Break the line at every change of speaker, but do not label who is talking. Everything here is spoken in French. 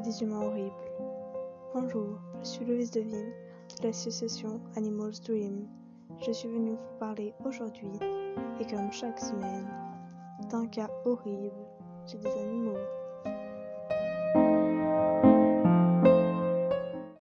des humains horribles. Bonjour, je suis Louise Devine de l'association Animals Dream. Je suis venue vous parler aujourd'hui, et comme chaque semaine, d'un cas horrible chez des animaux